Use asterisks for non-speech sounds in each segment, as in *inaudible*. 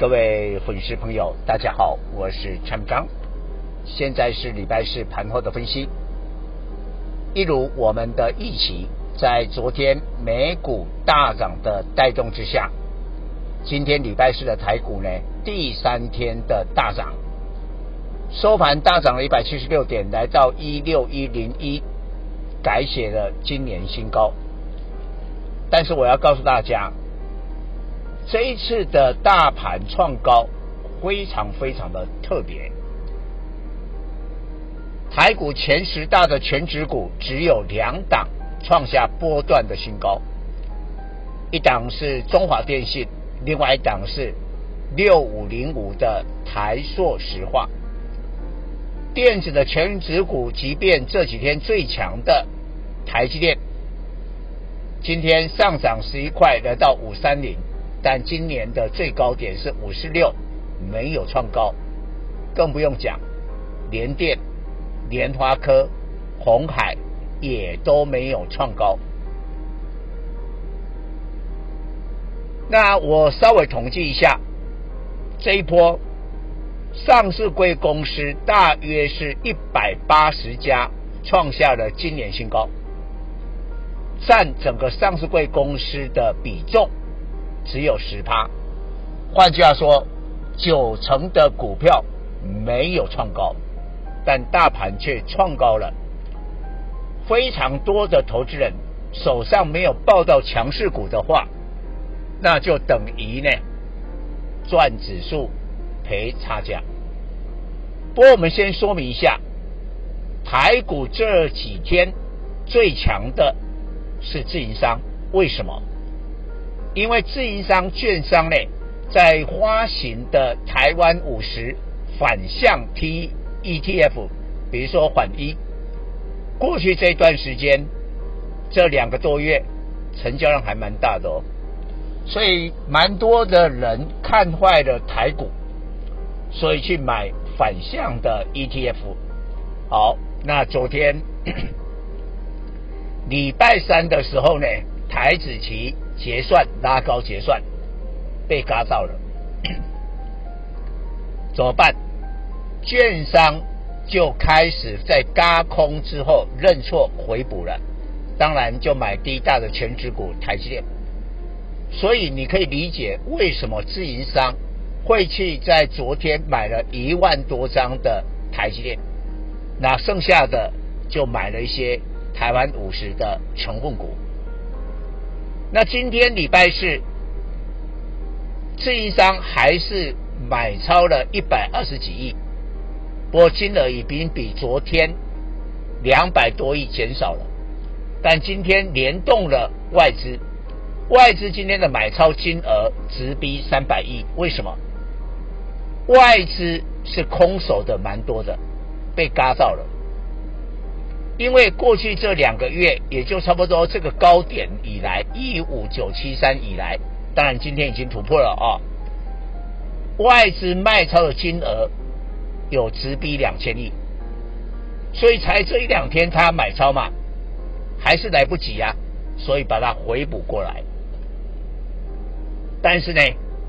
各位粉丝朋友，大家好，我是蔡明彰，现在是礼拜四盘后的分析。一如我们的预期，在昨天美股大涨的带动之下，今天礼拜四的台股呢，第三天的大涨，收盘大涨了一百七十六点，来到一六一零一，改写了今年新高。但是我要告诉大家。这一次的大盘创高非常非常的特别，台股前十大的全值股只有两档创下波段的新高，一档是中华电信，另外一档是六五零五的台塑石化。电子的全值股，即便这几天最强的台积电，今天上涨十一块，来到五三零。但今年的最高点是五十六，没有创高，更不用讲，联电、联发科、鸿海也都没有创高。那我稍微统计一下，这一波上市柜公司大约是一百八十家，创下了今年新高，占整个上市柜公司的比重。只有十趴，换句话说，九成的股票没有创高，但大盘却创高了。非常多的投资人手上没有抱到强势股的话，那就等于呢赚指数赔差价。不过我们先说明一下，台股这几天最强的是自营商，为什么？因为自营商、券商呢，在发行的台湾五十反向 T ETF，比如说反一，过去这段时间，这两个多月成交量还蛮大的哦，所以蛮多的人看坏了台股，所以去买反向的 ETF。好，那昨天 *coughs* 礼拜三的时候呢，台子期。结算拉高结算，被嘎到了，*coughs* 怎么办？券商就开始在嘎空之后认错回补了，当然就买低大的全值股台积电。所以你可以理解为什么自营商会去在昨天买了一万多张的台积电，那剩下的就买了一些台湾五十的成分股。那今天礼拜四，自营商还是买超了一百二十几亿，不过金额已经比昨天两百多亿减少了。但今天联动了外资，外资今天的买超金额直逼三百亿，为什么？外资是空手的蛮多的，被嘎到了。因为过去这两个月，也就差不多这个高点以来，一五九七三以来，当然今天已经突破了啊、哦。外资卖超的金额有直逼两千亿，所以才这一两天他买超嘛，还是来不及呀、啊，所以把它回补过来。但是呢，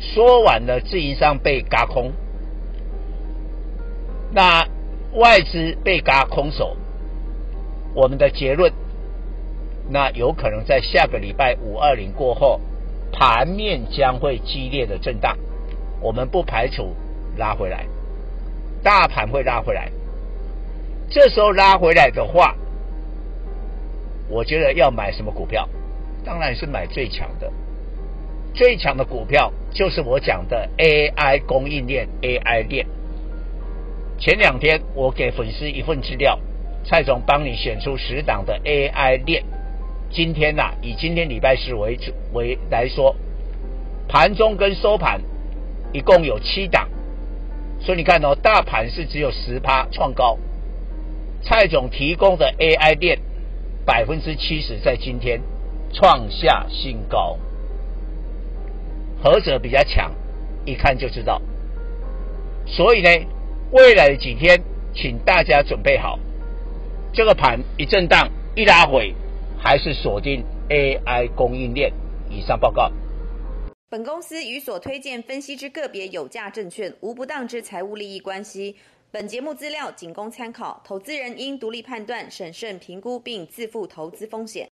说完了自营商被轧空，那外资被轧空手。我们的结论，那有可能在下个礼拜五二零过后，盘面将会激烈的震荡，我们不排除拉回来，大盘会拉回来。这时候拉回来的话，我觉得要买什么股票？当然是买最强的，最强的股票就是我讲的 AI 供应链 AI 链。前两天我给粉丝一份资料。蔡总帮你选出十档的 AI 链，今天呐、啊，以今天礼拜四为主为来说，盘中跟收盘一共有七档所以你看哦，大盘是只有十趴创高，蔡总提供的 AI 链百分之七十在今天创下新高，何者比较强？一看就知道。所以呢，未来的几天，请大家准备好，这个盘一震荡一拉回，还是锁定 AI 供应链。以上报告。本公司与所推荐分析之个别有价证券无不当之财务利益关系。本节目资料仅供参考，投资人应独立判断、审慎评估并自负投资风险。